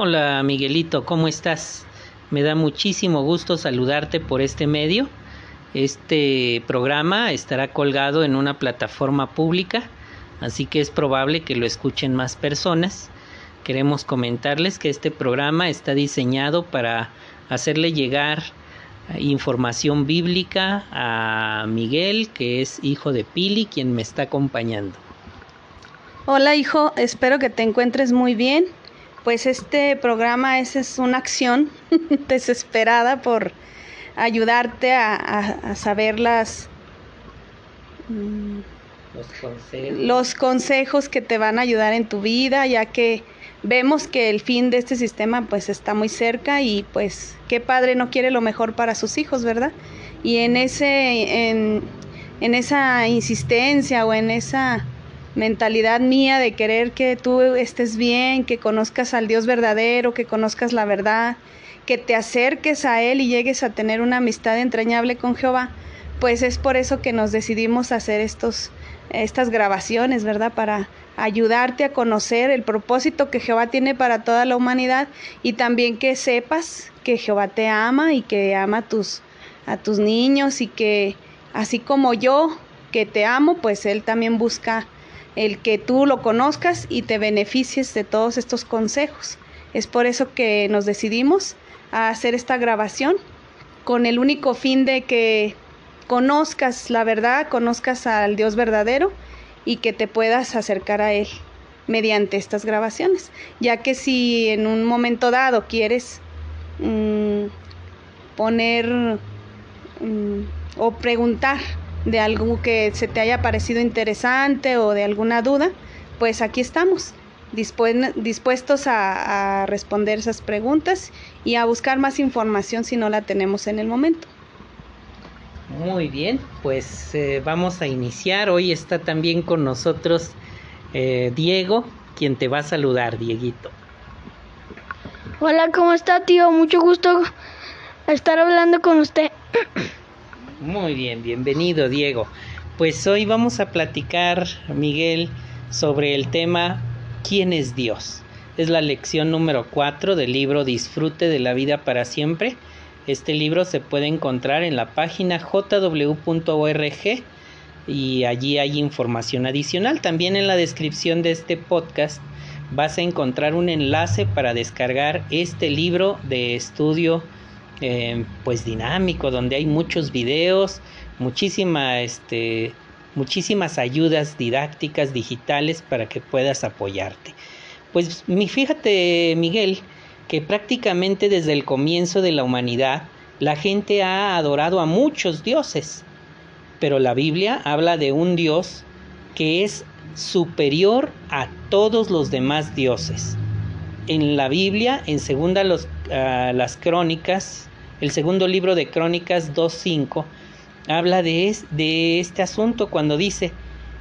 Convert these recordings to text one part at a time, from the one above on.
Hola Miguelito, ¿cómo estás? Me da muchísimo gusto saludarte por este medio. Este programa estará colgado en una plataforma pública, así que es probable que lo escuchen más personas. Queremos comentarles que este programa está diseñado para hacerle llegar información bíblica a Miguel, que es hijo de Pili, quien me está acompañando. Hola hijo, espero que te encuentres muy bien. Pues este programa es, es una acción desesperada por ayudarte a, a, saber las, mm, los, consejos. los consejos que te van a ayudar en tu vida, ya que vemos que el fin de este sistema pues está muy cerca y pues qué padre no quiere lo mejor para sus hijos, ¿verdad? Y en ese en, en esa insistencia o en esa mentalidad mía de querer que tú estés bien, que conozcas al Dios verdadero, que conozcas la verdad, que te acerques a Él y llegues a tener una amistad entrañable con Jehová, pues es por eso que nos decidimos hacer estos, estas grabaciones, ¿verdad? Para ayudarte a conocer el propósito que Jehová tiene para toda la humanidad y también que sepas que Jehová te ama y que ama a tus, a tus niños y que así como yo que te amo, pues Él también busca el que tú lo conozcas y te beneficies de todos estos consejos. Es por eso que nos decidimos a hacer esta grabación con el único fin de que conozcas la verdad, conozcas al Dios verdadero y que te puedas acercar a Él mediante estas grabaciones, ya que si en un momento dado quieres mmm, poner mmm, o preguntar de algo que se te haya parecido interesante o de alguna duda, pues aquí estamos, dispuestos a, a, responder esas preguntas y a buscar más información si no la tenemos en el momento. Muy bien, pues eh, vamos a iniciar. Hoy está también con nosotros eh, Diego, quien te va a saludar, Dieguito. Hola, ¿cómo está, tío? Mucho gusto estar hablando con usted. Muy bien, bienvenido Diego. Pues hoy vamos a platicar, Miguel, sobre el tema ¿Quién es Dios? Es la lección número 4 del libro Disfrute de la vida para siempre. Este libro se puede encontrar en la página jw.org y allí hay información adicional. También en la descripción de este podcast vas a encontrar un enlace para descargar este libro de estudio eh, pues dinámico, donde hay muchos videos, muchísima, este, muchísimas ayudas didácticas digitales para que puedas apoyarte. Pues fíjate, Miguel, que prácticamente desde el comienzo de la humanidad la gente ha adorado a muchos dioses, pero la Biblia habla de un Dios que es superior a todos los demás dioses. En la Biblia, en segunda uh, las crónicas, el segundo libro de Crónicas 2.5 habla de, es, de este asunto cuando dice,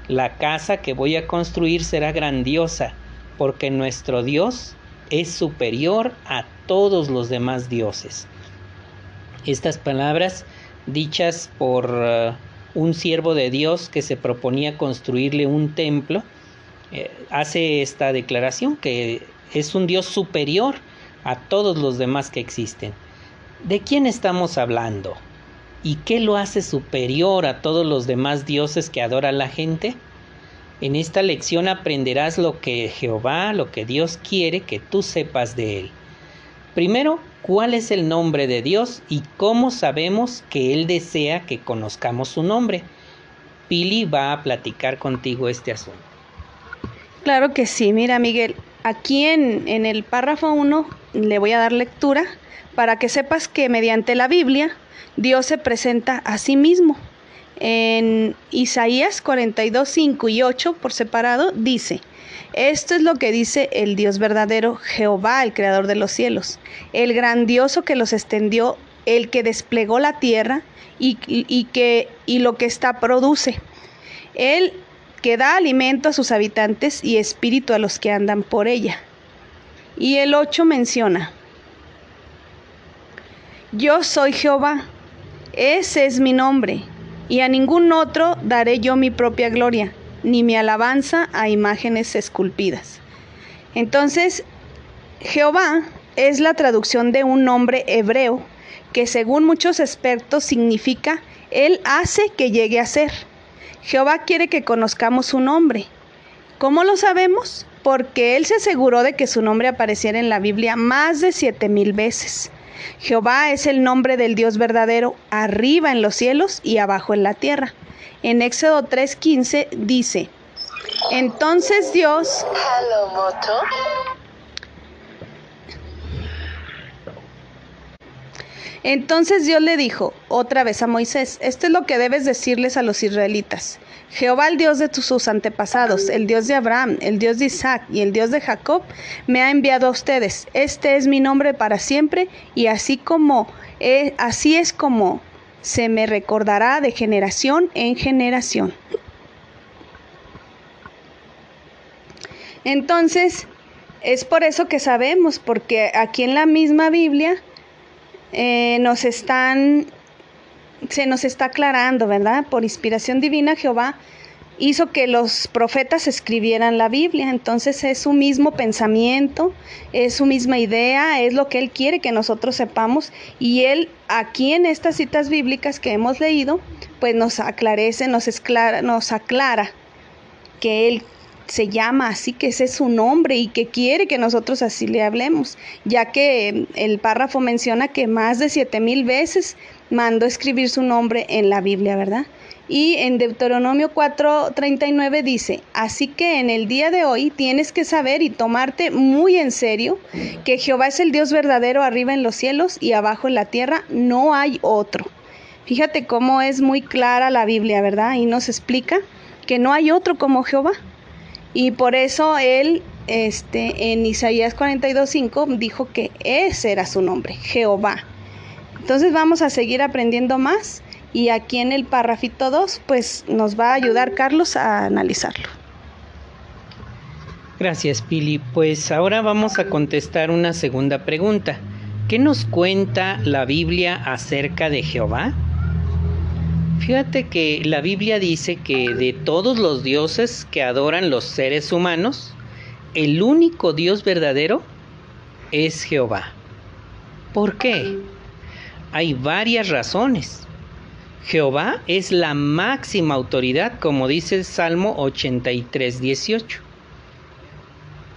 la casa que voy a construir será grandiosa, porque nuestro Dios es superior a todos los demás dioses. Estas palabras dichas por uh, un siervo de Dios que se proponía construirle un templo, eh, hace esta declaración que es un Dios superior a todos los demás que existen. ¿De quién estamos hablando? ¿Y qué lo hace superior a todos los demás dioses que adora la gente? En esta lección aprenderás lo que Jehová, lo que Dios quiere que tú sepas de Él. Primero, cuál es el nombre de Dios y cómo sabemos que Él desea que conozcamos su nombre. Pili va a platicar contigo este asunto. Claro que sí, mira Miguel, aquí en, en el párrafo 1 le voy a dar lectura para que sepas que mediante la Biblia Dios se presenta a sí mismo. En Isaías 42, 5 y 8 por separado dice, esto es lo que dice el Dios verdadero, Jehová, el creador de los cielos, el grandioso que los extendió, el que desplegó la tierra y, que, y lo que está produce. Él que da alimento a sus habitantes y espíritu a los que andan por ella. Y el 8 menciona, yo soy Jehová, ese es mi nombre, y a ningún otro daré yo mi propia gloria, ni mi alabanza a imágenes esculpidas. Entonces, Jehová es la traducción de un nombre hebreo que según muchos expertos significa Él hace que llegue a ser. Jehová quiere que conozcamos su nombre. ¿Cómo lo sabemos? Porque Él se aseguró de que su nombre apareciera en la Biblia más de siete mil veces. Jehová es el nombre del Dios verdadero, arriba en los cielos y abajo en la tierra. En Éxodo 3:15 dice, entonces Dios... Entonces Dios le dijo otra vez a Moisés, esto es lo que debes decirles a los israelitas. Jehová, el Dios de sus antepasados, el Dios de Abraham, el Dios de Isaac y el Dios de Jacob, me ha enviado a ustedes. Este es mi nombre para siempre y así como eh, así es como se me recordará de generación en generación. Entonces, es por eso que sabemos, porque aquí en la misma Biblia eh, nos están, se nos está aclarando, ¿verdad? Por inspiración divina, Jehová hizo que los profetas escribieran la Biblia. Entonces es su mismo pensamiento, es su misma idea, es lo que Él quiere que nosotros sepamos. Y Él aquí en estas citas bíblicas que hemos leído, pues nos aclarece, nos, nos aclara que Él se llama así, que ese es su nombre y que quiere que nosotros así le hablemos, ya que el párrafo menciona que más de siete mil veces mandó escribir su nombre en la Biblia, ¿verdad? Y en Deuteronomio 4:39 dice, así que en el día de hoy tienes que saber y tomarte muy en serio que Jehová es el Dios verdadero arriba en los cielos y abajo en la tierra, no hay otro. Fíjate cómo es muy clara la Biblia, ¿verdad? Y nos explica que no hay otro como Jehová. Y por eso él este, en Isaías 42.5 dijo que ese era su nombre, Jehová. Entonces vamos a seguir aprendiendo más y aquí en el párrafito 2 pues nos va a ayudar Carlos a analizarlo. Gracias Pili. Pues ahora vamos a contestar una segunda pregunta. ¿Qué nos cuenta la Biblia acerca de Jehová? Fíjate que la Biblia dice que de todos los dioses que adoran los seres humanos, el único Dios verdadero es Jehová. ¿Por qué? Hay varias razones. Jehová es la máxima autoridad, como dice el Salmo 83, 18.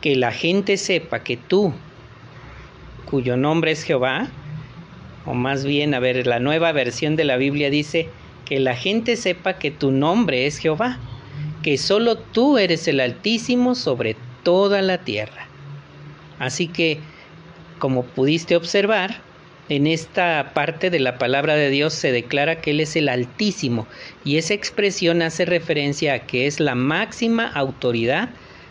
Que la gente sepa que tú, cuyo nombre es Jehová, o más bien, a ver, la nueva versión de la Biblia dice, que la gente sepa que tu nombre es Jehová, que solo tú eres el Altísimo sobre toda la tierra. Así que, como pudiste observar, en esta parte de la palabra de Dios se declara que Él es el Altísimo y esa expresión hace referencia a que es la máxima autoridad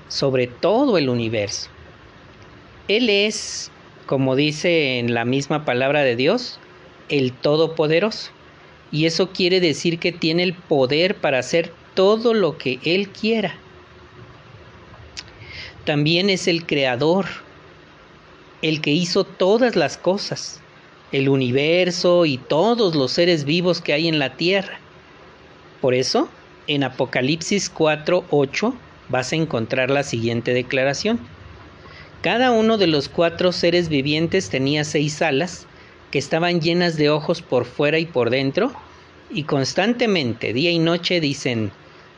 sobre todo el universo. Él es, como dice en la misma palabra de Dios, el Todopoderoso y eso quiere decir que tiene el poder para hacer todo lo que Él quiera. También es el creador, el que hizo todas las cosas, el universo y todos los seres vivos que hay en la tierra. Por eso, en Apocalipsis 4:8 vas a encontrar la siguiente declaración. Cada uno de los cuatro seres vivientes tenía seis alas que estaban llenas de ojos por fuera y por dentro, y constantemente, día y noche, dicen,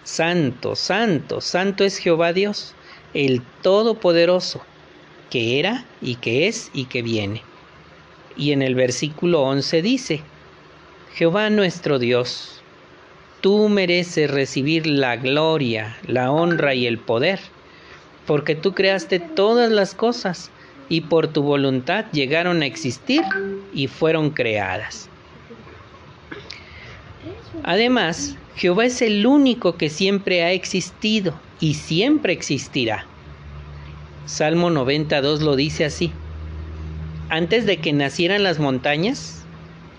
Santo, Santo, Santo es Jehová Dios, el Todopoderoso, que era y que es y que viene. Y en el versículo 11 dice, Jehová nuestro Dios, tú mereces recibir la gloria, la honra y el poder, porque tú creaste todas las cosas y por tu voluntad llegaron a existir y fueron creadas. Además, Jehová es el único que siempre ha existido y siempre existirá. Salmo 92 lo dice así. Antes de que nacieran las montañas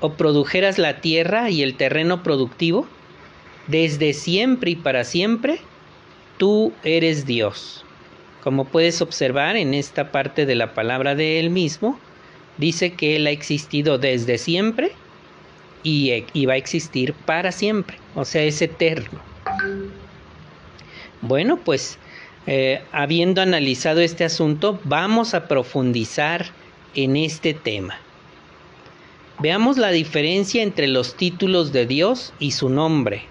o produjeras la tierra y el terreno productivo, desde siempre y para siempre, tú eres Dios. Como puedes observar en esta parte de la palabra de él mismo, dice que él ha existido desde siempre y, va a existir para siempre, o sea, es eterno. Bueno, pues eh, habiendo analizado este asunto, vamos a profundizar en este tema. Veamos la diferencia entre los títulos de Dios y su nombre.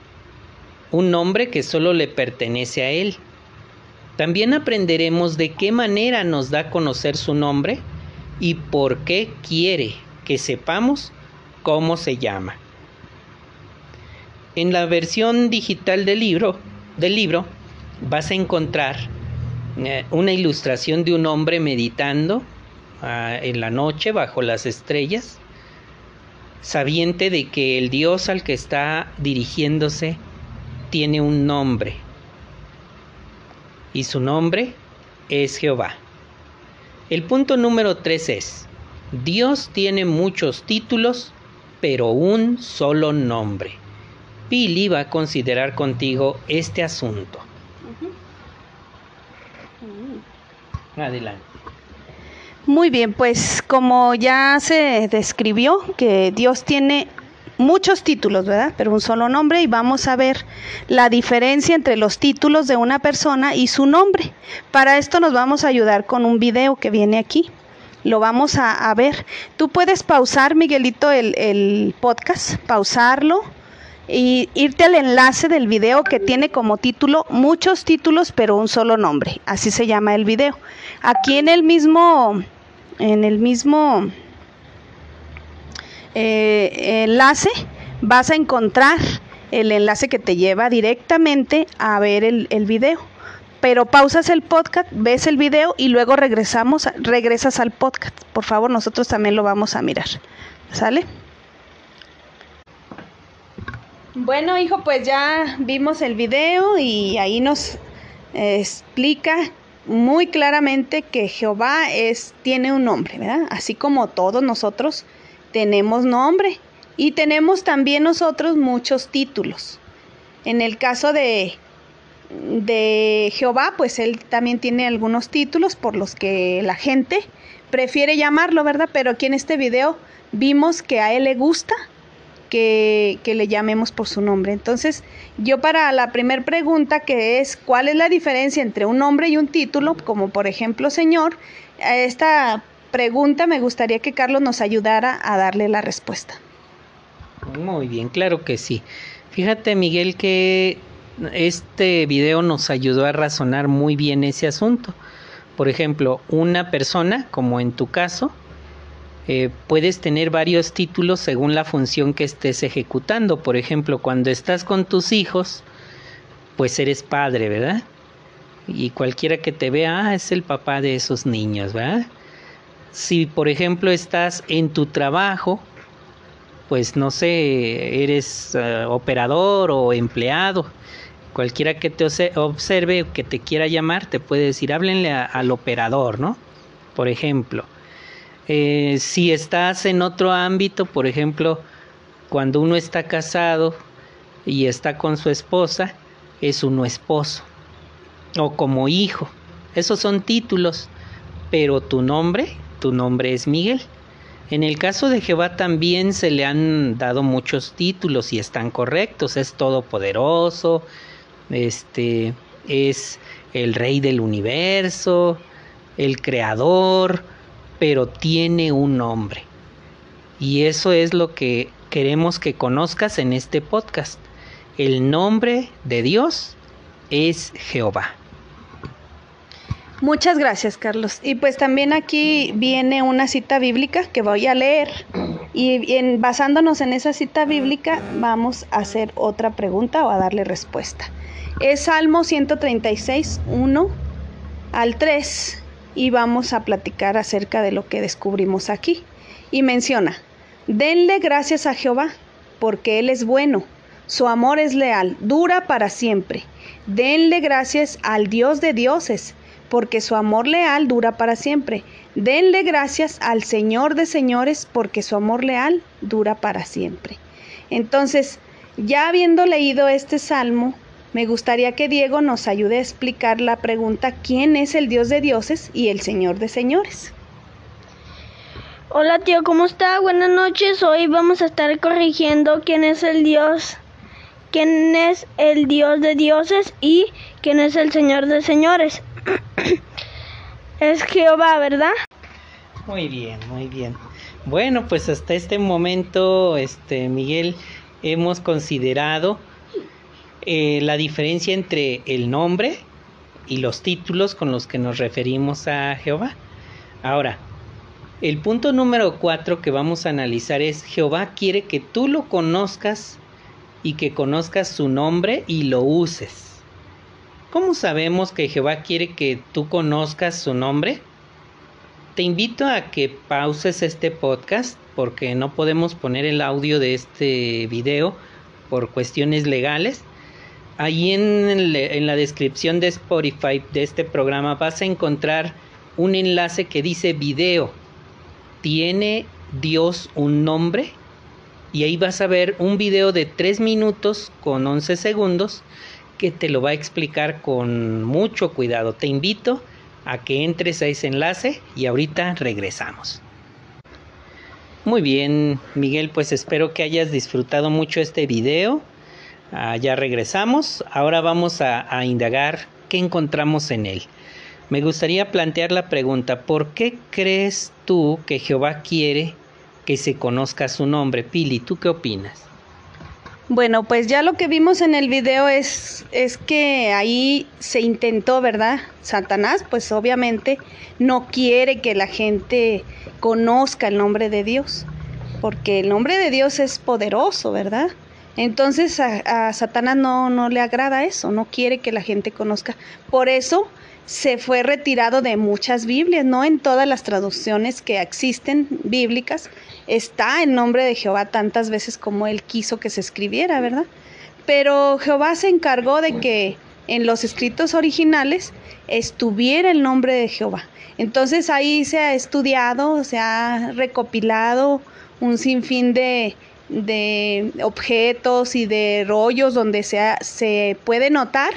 Un nombre que solo le pertenece a Él. También aprenderemos de qué manera nos da a conocer su nombre y por qué quiere que sepamos cómo se llama. En la versión digital del libro, del libro vas a encontrar eh, una ilustración de un hombre meditando ah, en la noche bajo las estrellas, sabiente de que el Dios al que está dirigiéndose tiene un nombre y su nombre es Jehová. El punto número tres es, Dios tiene muchos títulos, pero un solo nombre. Pili va a considerar contigo este asunto. Adelante. Muy bien, pues como ya se describió que Dios tiene muchos títulos, ¿verdad? Pero un solo nombre y vamos a ver la diferencia entre los títulos de una persona y su nombre. Para esto nos vamos a ayudar con un video que viene aquí. Lo vamos a, ver. Tú puedes pausar, Miguelito, el, el podcast, pausarlo y irte al enlace del video que tiene como título muchos títulos pero un solo nombre. Así se llama el video. Aquí en el mismo, en el mismo eh, enlace vas a encontrar el enlace que te lleva directamente a ver el, video. Pero pausas el podcast, ves el video y luego regresamos, regresas al podcast. Por favor, nosotros también lo vamos a mirar. ¿Sale? Bueno, hijo, pues ya vimos el video y ahí nos explica muy claramente que Jehová es tiene un nombre, ¿verdad? Así como todos nosotros tenemos nombre y tenemos también nosotros muchos títulos. En el caso de, de Jehová, pues él también tiene algunos títulos por los que la gente prefiere llamarlo, ¿verdad? Pero aquí en este video vimos que a él le gusta que, que, le llamemos por su nombre. Entonces, yo para la primera pregunta que es cuál es la diferencia entre un nombre y un título, como por ejemplo Señor, esta pregunta me gustaría que Carlos nos ayudara a darle la respuesta. Muy bien, claro que sí. Fíjate Miguel que este video nos ayudó a razonar muy bien ese asunto. Por ejemplo, una persona, como en tu caso, eh, puedes tener varios títulos según la función que estés ejecutando. Por ejemplo, cuando estás con tus hijos, pues eres padre, ¿verdad? Y cualquiera que te vea, ah, es el papá de esos niños, ¿verdad? Si por ejemplo estás en tu trabajo, pues no sé, eres uh, operador o empleado, cualquiera que te observe o que te quiera llamar, te puede decir, háblenle al operador, ¿no? Por ejemplo. Eh, si estás en otro ámbito, por ejemplo, cuando uno está casado y está con su esposa, es uno esposo. O como hijo. Esos son títulos. Pero tu nombre tu nombre es Miguel. En el caso de Jehová también se le han dado muchos títulos y están correctos. Es todopoderoso, este es el rey del universo, el creador, pero tiene un nombre. Y eso es lo que queremos que conozcas en este podcast. El nombre de Dios es Jehová. Muchas gracias, Carlos. Y pues también aquí viene una cita bíblica que voy a leer y basándonos en esa cita bíblica vamos a hacer otra pregunta o a darle respuesta. Es Salmo 136, 1 al 3 y vamos a platicar acerca de lo que descubrimos aquí. Y menciona, denle gracias a Jehová porque Él es bueno, su amor es leal, dura para siempre. Denle gracias al Dios de dioses porque su amor leal dura para siempre. Denle gracias al Señor de señores, porque su amor leal dura para siempre. Entonces, ya habiendo leído este salmo, me gustaría que Diego nos ayude a explicar la pregunta ¿quién es el Dios de dioses y el Señor de señores? Hola tío, ¿cómo está? Buenas noches. Hoy vamos a estar corrigiendo quién es el Dios quién es el Dios de dioses y quién es el Señor de señores. Es Jehová, ¿verdad? Muy bien, muy bien. Bueno, pues hasta este momento, este Miguel, hemos considerado eh, la diferencia entre el nombre y los títulos con los que nos referimos a Jehová. Ahora, el punto número cuatro que vamos a analizar es Jehová quiere que tú lo conozcas y que conozcas su nombre y lo uses. ¿Cómo sabemos que Jehová quiere que tú conozcas su nombre? Te invito a que pauses este podcast porque no podemos poner el audio de este video por cuestiones legales. Ahí en, en, la descripción de Spotify de este programa vas a encontrar un enlace que dice video. ¿Tiene Dios un nombre? y ahí vas a ver un video de 3 minutos con 11 segundos que te lo va a explicar con mucho cuidado. Te invito a que entres a ese enlace y ahorita regresamos. Muy bien, Miguel, pues espero que hayas disfrutado mucho este video. Ah, ya regresamos. Ahora vamos a, a indagar qué encontramos en él. Me gustaría plantear la pregunta, ¿por qué crees tú que Jehová quiere que se conozca su nombre. Pili, ¿tú qué opinas? Bueno, pues ya lo que vimos en el video es, es que ahí se intentó, ¿verdad? Satanás, pues obviamente no quiere que la gente conozca el nombre de Dios, porque el nombre de Dios es poderoso, ¿verdad? Entonces a, Satanás no, no le agrada eso, no quiere que la gente conozca. Por eso se fue retirado de muchas Biblias, no en todas las traducciones que existen bíblicas está el nombre de Jehová tantas veces como él quiso que se escribiera, ¿verdad? Pero Jehová se encargó de que en los escritos originales estuviera el nombre de Jehová. Entonces ahí se ha estudiado, se ha recopilado un sinfín de, de objetos y de rollos donde se, se puede notar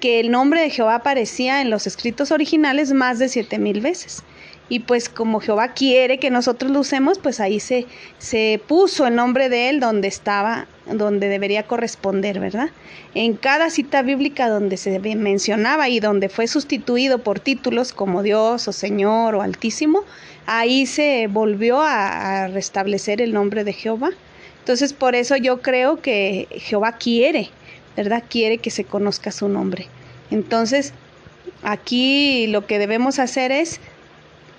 que el nombre de Jehová aparecía en los escritos originales más de siete mil veces. Y pues como Jehová quiere que nosotros lo usemos, pues ahí se, se puso el nombre de él donde estaba, donde debería corresponder, ¿verdad? En cada cita bíblica donde se mencionaba y donde fue sustituido por títulos como Dios o Señor o Altísimo, ahí se volvió a, a restablecer el nombre de Jehová. Entonces por eso yo creo que Jehová quiere ¿verdad? Quiere que se conozca su nombre. Entonces, aquí lo que debemos hacer es,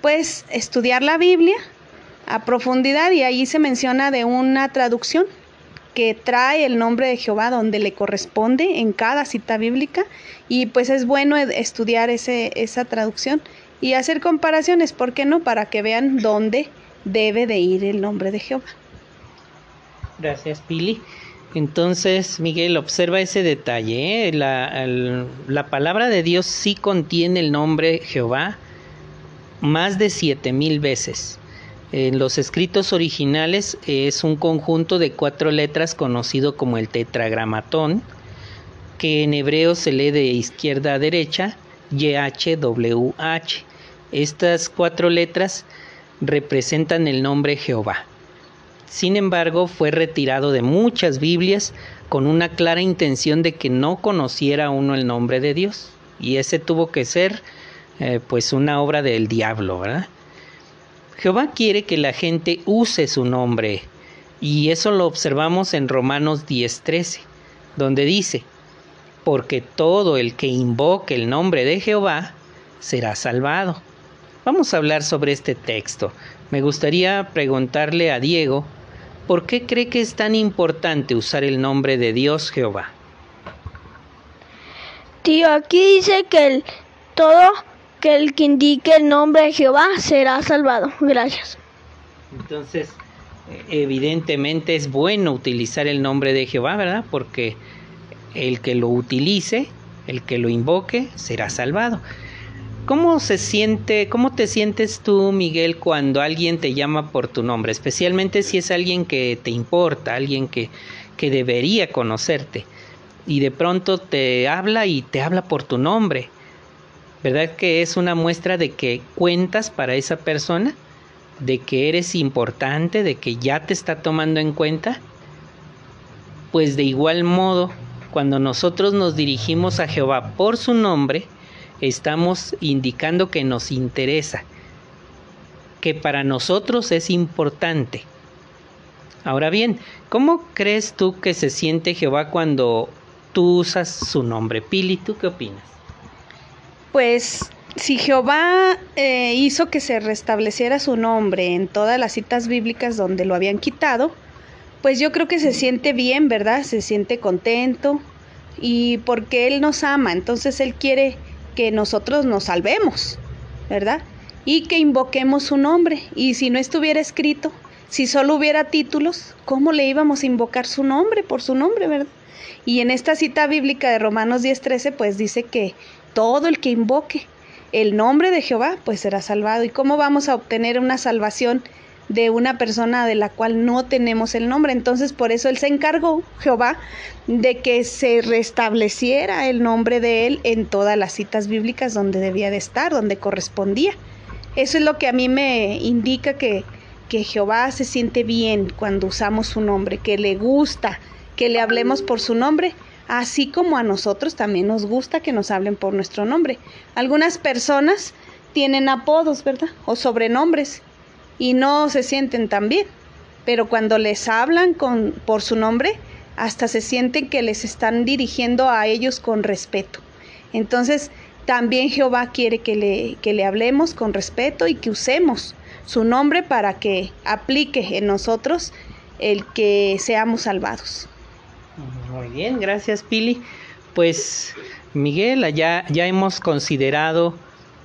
pues, estudiar la Biblia a profundidad y ahí se menciona de una traducción que trae el nombre de Jehová donde le corresponde en cada cita bíblica y pues es bueno estudiar ese, esa traducción y hacer comparaciones, ¿por qué no? Para que vean dónde debe de ir el nombre de Jehová. Gracias, Pili. Entonces, Miguel, observa ese detalle. ¿eh? La, palabra de Dios sí contiene el nombre Jehová más de siete mil veces. En los escritos originales es un conjunto de cuatro letras conocido como el tetragramatón, que en hebreo se lee de izquierda a derecha, YHWH. Estas cuatro letras representan el nombre Jehová. Sin embargo, fue retirado de muchas Biblias con una clara intención de que no conociera uno el nombre de Dios. Y ese tuvo que ser eh, pues una obra del diablo, ¿verdad? Jehová quiere que la gente use su nombre y eso lo observamos en Romanos 10:13, donde dice, porque todo el que invoque el nombre de Jehová será salvado. Vamos a hablar sobre este texto. Me gustaría preguntarle a Diego ¿Por qué cree que es tan importante usar el nombre de Dios Jehová? Tío, aquí dice que el, todo que el que indique el nombre de Jehová será salvado. Gracias. Entonces, evidentemente es bueno utilizar el nombre de Jehová, ¿verdad? Porque el que lo utilice, el que lo invoque, será salvado. ¿Cómo se siente, cómo te sientes tú, Miguel, cuando alguien te llama por tu nombre? Especialmente si es alguien que te importa, alguien que, que debería conocerte. Y de pronto te habla y te habla por tu nombre. ¿Verdad que es una muestra de que cuentas para esa persona? ¿De que eres importante? ¿De que ya te está tomando en cuenta? Pues de igual modo, cuando nosotros nos dirigimos a Jehová por su nombre, estamos indicando que nos interesa, que para nosotros es importante. Ahora bien, ¿cómo crees tú que se siente Jehová cuando tú usas su nombre? Pili, ¿tú qué opinas? Pues si Jehová eh, hizo que se restableciera su nombre en todas las citas bíblicas donde lo habían quitado, pues yo creo que se siente bien, ¿verdad? Se siente contento y porque Él nos ama, entonces Él quiere que nosotros nos salvemos, ¿verdad? Y que invoquemos su nombre. Y si no estuviera escrito, si solo hubiera títulos, ¿cómo le íbamos a invocar su nombre por su nombre, verdad? Y en esta cita bíblica de Romanos 10:13, pues dice que todo el que invoque el nombre de Jehová, pues será salvado. ¿Y cómo vamos a obtener una salvación de una persona de la cual no tenemos el nombre? Entonces, por eso Él se encargó, Jehová, de que se restableciera el nombre de Él en todas las citas bíblicas donde debía de estar, donde correspondía. Eso es lo que a mí me indica que, que Jehová se siente bien cuando usamos su nombre, que le gusta que le hablemos por su nombre así como a nosotros también nos gusta que nos hablen por nuestro nombre. Algunas personas tienen apodos, ¿verdad? O sobrenombres y no se sienten tan bien, pero cuando les hablan con, por su nombre, hasta se sienten que les están dirigiendo a ellos con respeto. Entonces, también Jehová quiere que le, que le hablemos con respeto y que usemos su nombre para que aplique en nosotros el que seamos salvados. Muy bien, gracias Pili. Pues Miguel, ya, ya hemos considerado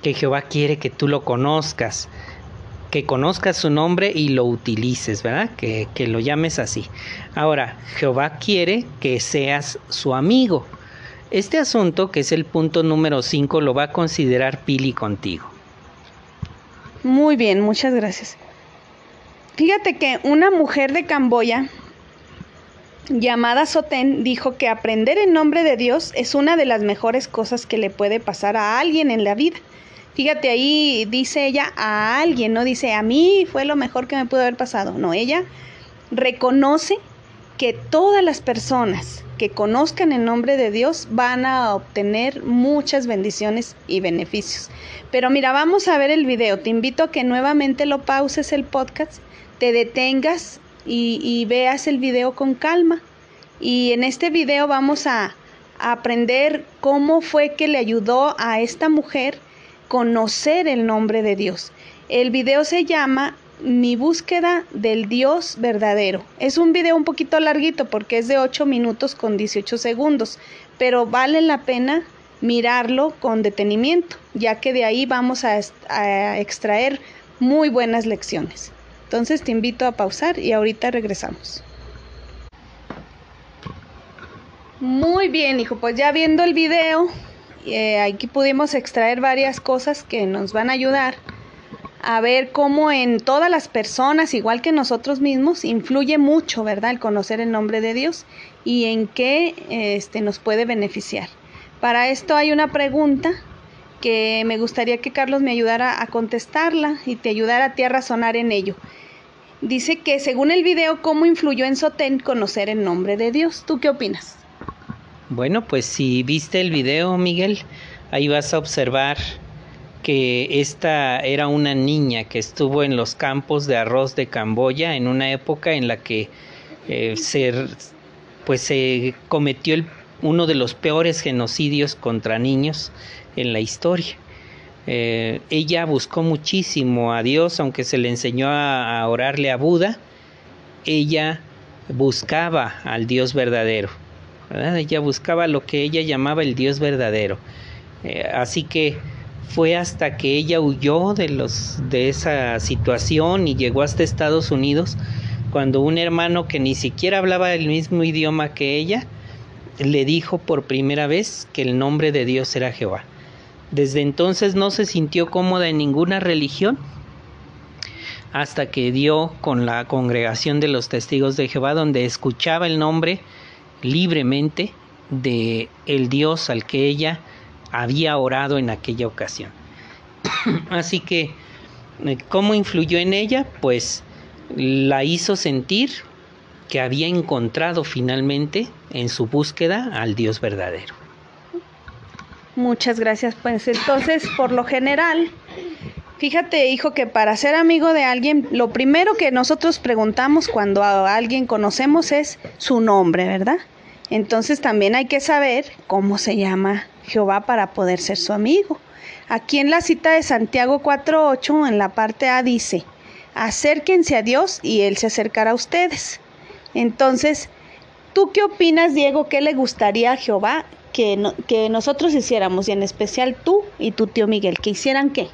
que Jehová quiere que tú lo conozcas, que conozcas su nombre y lo utilices, ¿verdad? Que, que lo llames así. Ahora, Jehová quiere que seas su amigo. Este asunto, que es el punto número 5, lo va a considerar Pili contigo. Muy bien, muchas gracias. Fíjate que una mujer de Camboya llamada Sotén dijo que aprender en nombre de Dios es una de las mejores cosas que le puede pasar a alguien en la vida. Fíjate ahí, dice ella a alguien, no dice a mí fue lo mejor que me pudo haber pasado. No, ella reconoce que todas las personas que conozcan el nombre de Dios van a obtener muchas bendiciones y beneficios. Pero mira, vamos a ver el video. Te invito a que nuevamente lo pauses el podcast, te detengas y, veas el video con calma. Y en este video vamos a, aprender cómo fue que le ayudó a esta mujer conocer el nombre de Dios. El video se llama Mi búsqueda del Dios verdadero. Es un video un poquito larguito porque es de 8 minutos con 18 segundos, pero vale la pena mirarlo con detenimiento, ya que de ahí vamos a extraer muy buenas lecciones. Entonces te invito a pausar y ahorita regresamos. Muy bien, hijo, pues ya viendo el video, eh, aquí pudimos extraer varias cosas que nos van a ayudar a ver cómo en todas las personas, igual que nosotros mismos, influye mucho, ¿verdad? El conocer el nombre de Dios y en qué este, nos puede beneficiar. Para esto hay una pregunta que me gustaría que Carlos me ayudara a contestarla y te ayudara a ti a razonar en ello. Dice que según el video, ¿cómo influyó en Sotén conocer el nombre de Dios? ¿Tú qué opinas? Bueno, pues si viste el video, Miguel, ahí vas a observar que esta era una niña que estuvo en los campos de arroz de Camboya en una época en la que eh, se, pues se cometió el, uno de los peores genocidios contra niños en la historia. Eh, ella buscó muchísimo a Dios, aunque se le enseñó a, orarle a Buda, ella buscaba al Dios verdadero. Ella buscaba lo que ella llamaba el Dios verdadero. Eh, así que fue hasta que ella huyó de, los, de esa situación y llegó hasta Estados Unidos cuando un hermano que ni siquiera hablaba el mismo idioma que ella le dijo por primera vez que el nombre de Dios era Jehová. Desde entonces no se sintió cómoda en ninguna religión hasta que dio con la congregación de los testigos de Jehová donde escuchaba el nombre libremente de el Dios al que ella había orado en aquella ocasión. Así que eh, ¿cómo influyó en ella? Pues la hizo sentir que había encontrado finalmente en su búsqueda al Dios verdadero. Muchas gracias. Pues entonces, por lo general, fíjate, hijo, que para ser amigo de alguien, lo primero que nosotros preguntamos cuando a alguien conocemos es su nombre, ¿verdad? Entonces también hay que saber cómo se llama Jehová para poder ser su amigo. Aquí en la cita de Santiago 4.8, en la parte A dice, acérquense a Dios y Él se acercará a ustedes. Entonces, ¿tú qué opinas, Diego? ¿Qué le gustaría a Jehová que, que nosotros hiciéramos? Y en especial tú y tu tío Miguel, ¿que hicieran qué?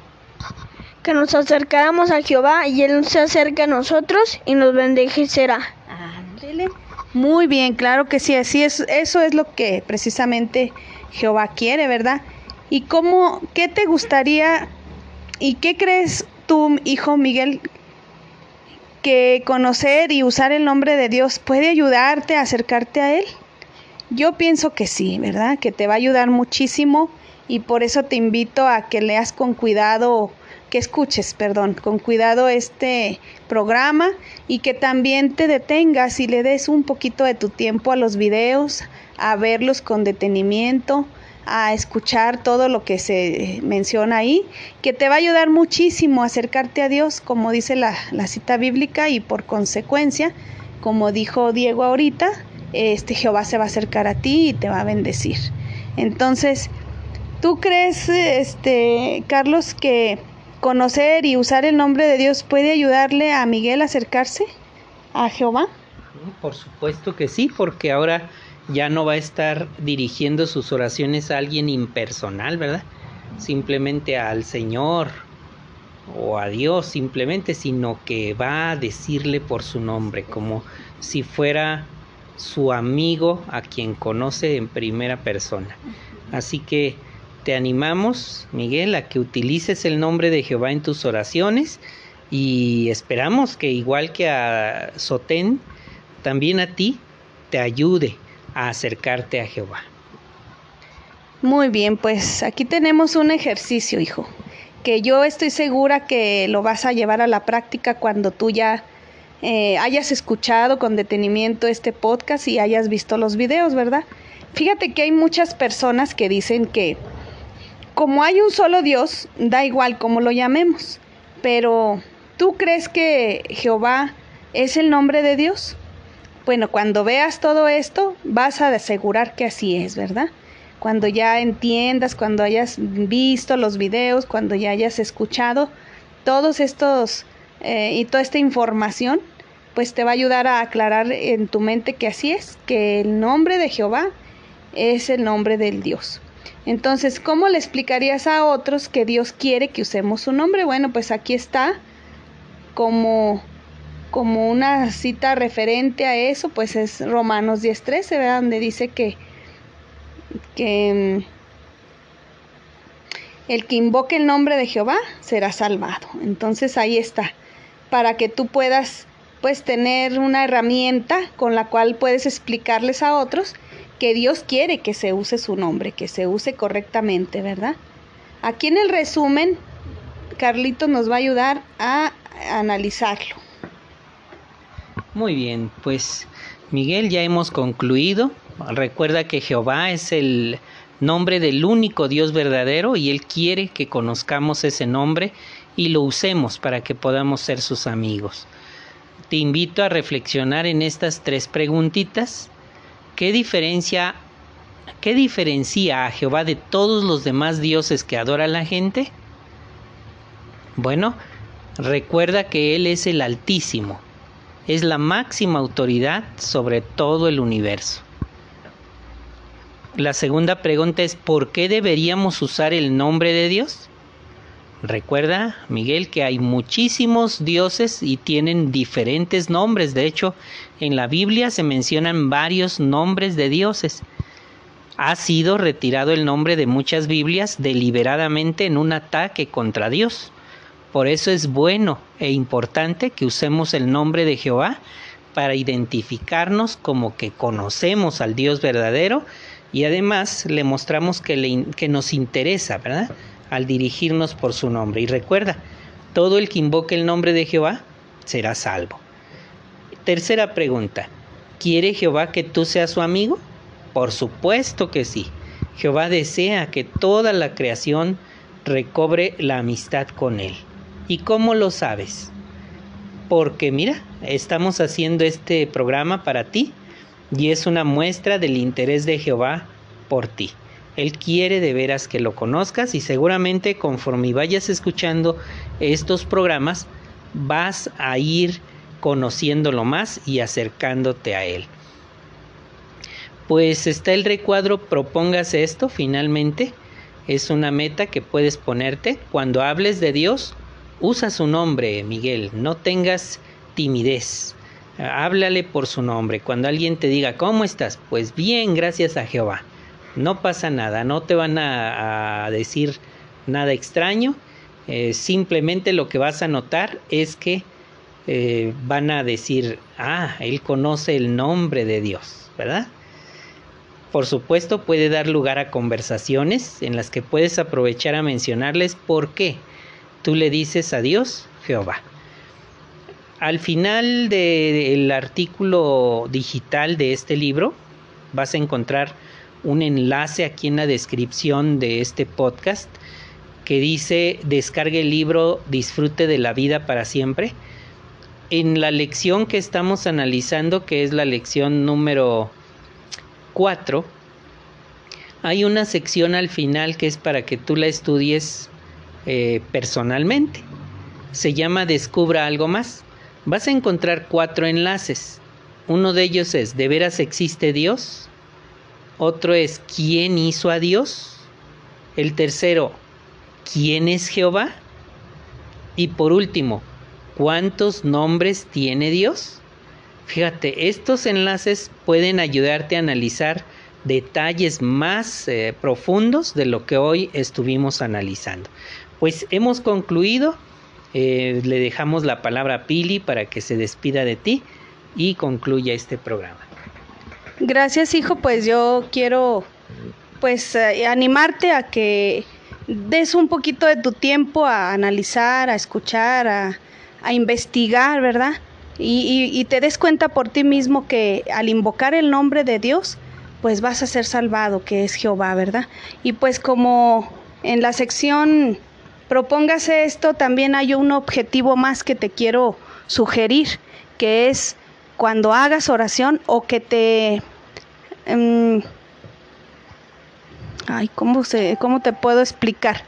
Que nos acercáramos a Jehová y Él se acerca a nosotros y nos bendecirá. Ándele. Muy bien, claro que sí, así es, eso es lo que precisamente Jehová quiere, ¿verdad? ¿Y cómo, qué te gustaría y qué crees tú, hijo Miguel, que conocer y usar el nombre de Dios puede ayudarte a acercarte a Él? Yo pienso que sí, ¿verdad? Que te va a ayudar muchísimo y por eso te invito a que leas con cuidado, que escuches, perdón, con cuidado este programa y que también te detengas y le des un poquito de tu tiempo a los videos, a verlos con detenimiento, a escuchar todo lo que se menciona ahí, que te va a ayudar muchísimo a acercarte a Dios, como dice la, cita bíblica, y por consecuencia, como dijo Diego ahorita, este Jehová se va a acercar a ti y te va a bendecir. Entonces, ¿tú crees, este, Carlos, que conocer y usar el nombre de Dios puede ayudarle a Miguel a acercarse a Jehová? Por supuesto que sí, porque ahora ya no va a estar dirigiendo sus oraciones a alguien impersonal, ¿verdad? Simplemente al Señor o a Dios simplemente, sino que va a decirle por su nombre, como si fuera su amigo a quien conoce en primera persona. Así que te animamos, Miguel, a que utilices el nombre de Jehová en tus oraciones y esperamos que igual que a Sotén, también a ti te ayude a acercarte a Jehová. Muy bien, pues aquí tenemos un ejercicio, hijo, que yo estoy segura que lo vas a llevar a la práctica cuando tú ya eh, hayas escuchado con detenimiento este podcast y hayas visto los videos, ¿verdad? Fíjate que hay muchas personas que dicen que como hay un solo Dios, da igual cómo lo llamemos, pero ¿tú crees que Jehová es el nombre de Dios? Bueno, cuando veas todo esto, vas a asegurar que así es, ¿verdad? Cuando ya entiendas, cuando hayas visto los videos, cuando ya hayas escuchado todos estos eh, y toda esta información, pues te va a ayudar a aclarar en tu mente que así es, que el nombre de Jehová es el nombre del Dios. Entonces, ¿cómo le explicarías a otros que Dios quiere que usemos su nombre? Bueno, pues aquí está como como una cita referente a eso, pues es Romanos 10:13, ¿verdad? Donde dice que, que mm, el que invoque el nombre de Jehová será salvado. Entonces ahí está, para que tú puedas pues tener una herramienta con la cual puedes explicarles a otros que Dios quiere que se use su nombre, que se use correctamente, ¿verdad? Aquí en el resumen, Carlito nos va a ayudar a analizarlo. Muy bien, pues Miguel ya hemos concluido. Recuerda que Jehová es el nombre del único Dios verdadero y Él quiere que conozcamos ese nombre y lo usemos para que podamos ser sus amigos. Te invito a reflexionar en estas tres preguntitas. ¿Qué diferencia, qué diferencia a Jehová de todos los demás dioses que adora la gente? Bueno, recuerda que Él es el Altísimo, es la máxima autoridad sobre todo el universo. La segunda pregunta es ¿por qué deberíamos usar el nombre de Dios? Recuerda, Miguel, que hay muchísimos dioses y tienen diferentes nombres. De hecho, en la Biblia se mencionan varios nombres de dioses. Ha sido retirado el nombre de muchas Biblias deliberadamente en un ataque contra Dios. Por eso es bueno e importante que usemos el nombre de Jehová para identificarnos como que conocemos al Dios verdadero y además le mostramos que, que nos interesa, ¿verdad? Al dirigirnos por su nombre. Y recuerda, todo el que invoque el nombre de Jehová será salvo. Tercera pregunta, ¿Quiere Jehová que tú seas su amigo? Por supuesto que sí. Jehová desea que toda la creación recobre la amistad con Él. ¿Y cómo lo sabes? Porque mira, estamos haciendo este programa para ti y es una muestra del interés de Jehová por ti. Él quiere de veras que lo conozcas y seguramente conforme vayas escuchando estos programas vas a ir conociéndolo más y acercándote a Él. Pues está el recuadro, propóngase esto finalmente. Es una meta que puedes ponerte. Cuando hables de Dios, usa su nombre, Miguel. No tengas timidez. Háblale por su nombre. Cuando alguien te diga, ¿cómo estás? Pues bien, gracias a Jehová. No pasa nada, no te van a, decir nada extraño. Eh, simplemente lo que vas a notar es que eh, van a decir, ah, él conoce el nombre de Dios, ¿verdad? Por supuesto puede dar lugar a conversaciones en las que puedes aprovechar a mencionarles por qué tú le dices a Dios Jehová. Al final del artículo digital de este libro vas a encontrar un enlace aquí en la descripción de este podcast que dice descargue el libro Disfrute de la vida para siempre en la lección que estamos analizando, que es la lección número 4, hay una sección al final que es para que tú la estudies eh, personalmente. Se llama Descubra algo más. Vas a encontrar cuatro enlaces. Uno de ellos es ¿De veras existe Dios? Otro es ¿Quién hizo a Dios? El tercero, ¿quién es Jehová? Y por último, ¿Cuántos nombres tiene Dios? Fíjate, estos enlaces pueden ayudarte a analizar detalles más eh, profundos de lo que hoy estuvimos analizando. Pues hemos concluido, eh, le dejamos la palabra a Pili para que se despida de ti y concluya este programa. Gracias hijo, pues yo quiero pues eh, animarte a que des un poquito de tu tiempo a analizar, a escuchar, a, a investigar, ¿verdad? Y, te des cuenta por ti mismo que al invocar el nombre de Dios, pues vas a ser salvado, que es Jehová, ¿verdad? Y pues como en la sección propóngase esto, también hay un objetivo más que te quiero sugerir, que es cuando hagas oración o que te... Em, ay, ¿cómo, se, ¿cómo te puedo explicar?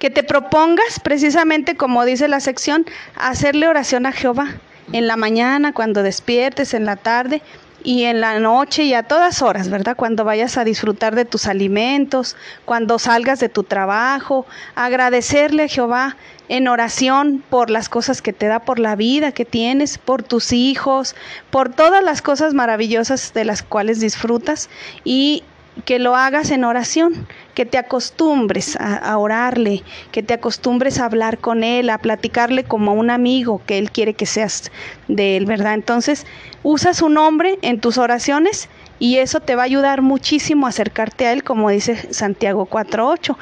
que te propongas, precisamente como dice la sección, hacerle oración a Jehová en la mañana, cuando despiertes, en la tarde y en la noche y a todas horas, ¿verdad? Cuando vayas a disfrutar de tus alimentos, cuando salgas de tu trabajo, agradecerle a Jehová en oración por las cosas que te da, por la vida que tienes, por tus hijos, por todas las cosas maravillosas de las cuales disfrutas y que lo hagas en oración, que te acostumbres a, orarle, que te acostumbres a hablar con él, a platicarle como un amigo que él quiere que seas de él, ¿verdad? Entonces, usa su nombre en tus oraciones y eso te va a ayudar muchísimo a acercarte a él, como dice Santiago 4.8.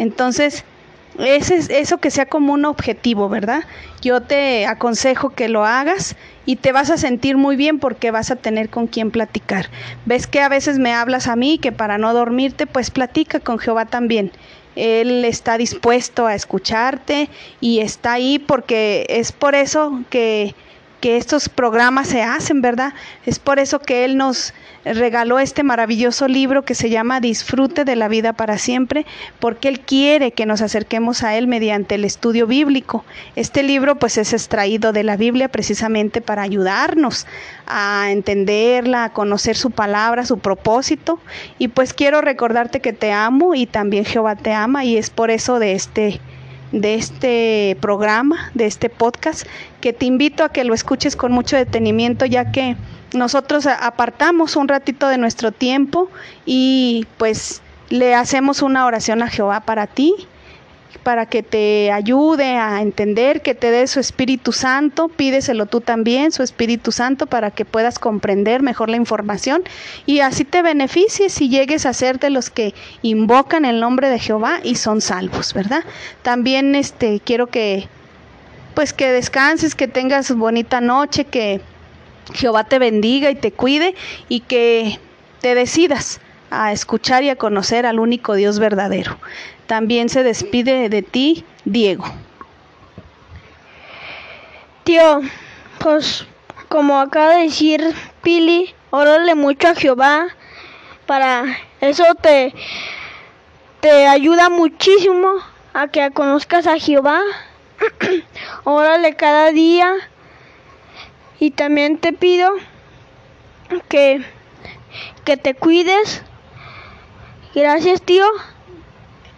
Entonces, ese, eso que sea como un objetivo, ¿verdad? Yo te aconsejo que lo hagas y te vas a sentir muy bien porque vas a tener con quien platicar. Ves que a veces me hablas a mí que para no dormirte, pues platica con Jehová también. Él está dispuesto a escucharte y está ahí porque es por eso que que estos programas se hacen, ¿verdad? Es por eso que Él nos regaló este maravilloso libro que se llama Disfrute de la vida para siempre, porque Él quiere que nos acerquemos a Él mediante el estudio bíblico. Este libro pues es extraído de la Biblia precisamente para ayudarnos a entenderla, a conocer su palabra, su propósito. Y pues quiero recordarte que te amo y también Jehová te ama y es por eso de este de este programa, de este podcast, que te invito a que lo escuches con mucho detenimiento, ya que nosotros apartamos un ratito de nuestro tiempo y pues le hacemos una oración a Jehová para ti para que te ayude a entender, que te dé su Espíritu Santo, pídeselo tú también, su Espíritu Santo, para que puedas comprender mejor la información y así te beneficies y llegues a ser de los que invocan el nombre de Jehová y son salvos, ¿verdad? También este quiero que pues que descanses, que tengas bonita noche, que Jehová te bendiga y te cuide y que te decidas a escuchar y a conocer al único Dios verdadero. También se despide de ti, Diego. Tío, pues como acaba de decir Pili, órale mucho a Jehová. Para eso te, te ayuda muchísimo a que conozcas a Jehová. órale cada día. Y también te pido que, que te cuides. Gracias, tío.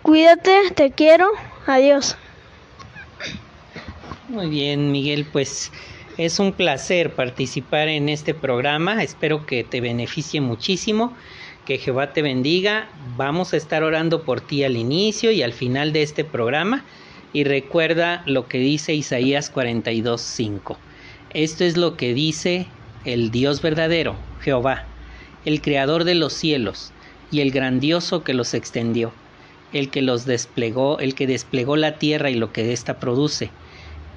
Cuídate, te quiero. Adiós. Muy bien, Miguel, pues es un placer participar en este programa. Espero que te beneficie muchísimo. Que Jehová te bendiga. Vamos a estar orando por ti al inicio y al final de este programa. Y recuerda lo que dice Isaías 42:5. Esto es lo que dice el Dios verdadero, Jehová, el creador de los cielos y el grandioso que los extendió, el que los desplegó, el que desplegó la tierra y lo que ésta produce,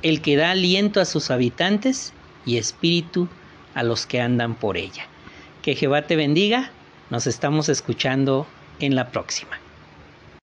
el que da aliento a sus habitantes y espíritu a los que andan por ella. Que Jehová te bendiga. Nos estamos escuchando en la próxima.